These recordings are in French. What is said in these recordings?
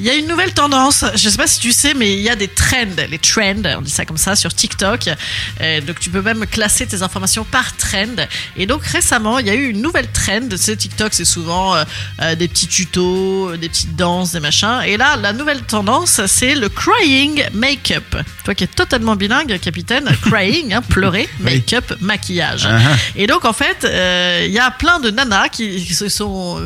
Il y a une nouvelle tendance, je sais pas si tu sais, mais il y a des trends, les trends, on dit ça comme ça sur TikTok. Euh, donc tu peux même classer tes informations par trend. Et donc récemment, il y a eu une nouvelle trend. Tu sais, TikTok, c'est souvent euh, euh, des petits tutos, des petites danses, des machins. Et là, la nouvelle tendance, c'est le crying make-up. Toi qui es totalement bilingue, capitaine, crying, hein, pleurer, make-up, maquillage. Uh-huh. Et donc en fait, euh, il y a plein de nanas qui, qui se sont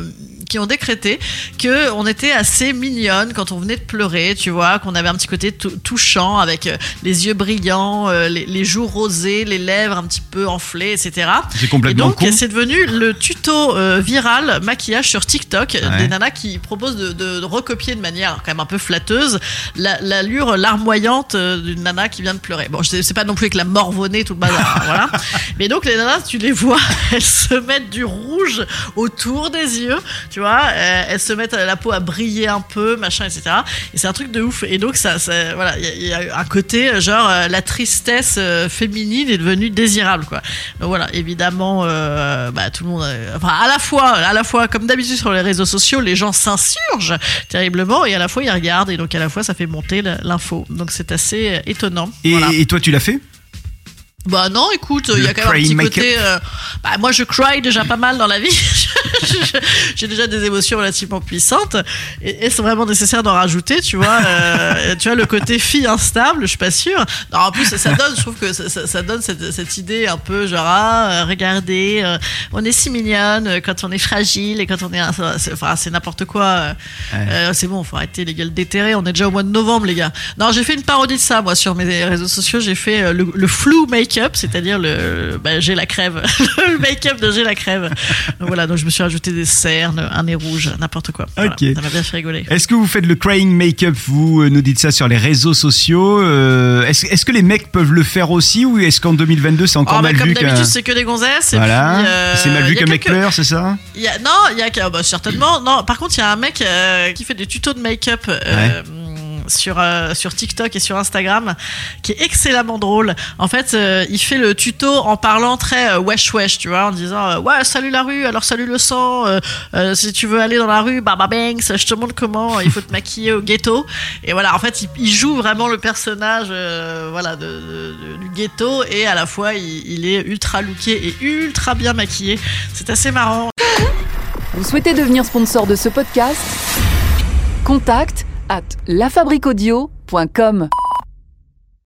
qui ont décrété que on était assez mignonne quand on venait de pleurer, tu vois, qu'on avait un petit côté tou- touchant avec euh, les yeux brillants, euh, les, les joues rosées, les lèvres un petit peu enflées, etc. C'est complètement Et donc c'est devenu le tuto euh, viral maquillage sur TikTok Ouais. des nanas qui proposent de, de- de recopier de manière quand même un peu flatteuse la- l'allure larmoyante d'une nana qui vient de pleurer. Bon, je sais- c'est pas non plus avec la morvonnée tout le bazar, hein, voilà. Mais donc les nanas, tu les vois, elles se mettent du rouge autour des yeux, tu vois, euh, elles se mettent la peau à briller un peu, machin, etc. Et c'est un truc de ouf. Et donc ça, ça- voilà, il y y, a un côté euh, genre euh, la tristesse féminine est devenue désirable, quoi. Donc voilà, évidemment, euh, bah, tout le monde, euh, enfin à la fois, à la fois comme d'habitude sur les réseaux sociaux, les gens s'insurgent terriblement et à la fois ils regardent et donc à la fois ça fait monter l'info. Donc c'est assez étonnant. Et, Voilà. et toi, tu l'as fait? Bah non, écoute, il y a quand même un petit côté. euh, bah, moi, je cry déjà pas mal dans la vie. J'ai déjà des émotions relativement puissantes. Et est-ce vraiment nécessaire d'en rajouter, tu vois euh, Tu vois, le côté fille instable, je suis pas sûre. Non, en plus, ça donne, je trouve que ça, ça- ça donne cette, cette idée un peu genre, ah, euh, regardez, euh, on est si mignonne quand on est fragile et quand on est. c'est- Enfin, c'est n'importe quoi. Ouais. euh, c'est bon, faut arrêter les gueules déterrées. On est déjà au mois de novembre, les gars. Non, j'ai fait une parodie de ça, moi, sur mes réseaux sociaux. J'ai fait le, le flou make-up, c'est-à-dire le, bah, j'ai la crève, le make-up de j'ai la crève. Donc voilà, donc je me suis rajouté des cernes, un nez rouge, n'importe quoi. Voilà, Ok. ça m'a bien fait rigoler. Est-ce que vous faites le crying make-up Vous euh, nous dites ça sur les réseaux sociaux. Euh, Est-ce est-ce que les mecs peuvent le faire aussi ou est-ce qu'en 2022 c'est encore Oh, mal comme vu qu'un- d'habitude, c'est que des gonzesses. Voilà, euh, c'est mal vu qu'un mec pleure, c'est ça Il y a, non, il y a bah, certainement. Non, par contre, il y a un mec qui fait des tutos de make-up sur euh, sur TikTok et sur Instagram, qui est excellemment drôle. En fait, euh, il fait le tuto en parlant très euh, wesh wesh, tu vois, en disant ouais salut la rue, alors salut le sang. si tu veux aller dans la rue, Baba Banks, je te montre comment il faut te maquiller au ghetto. Et voilà, en fait, il, joue vraiment le personnage, voilà, du ghetto et à la fois il, il est ultra looké et ultra bien maquillé. C'est assez marrant. Vous souhaitez devenir sponsor de ce podcast? Contact à lafabriquaudio.com.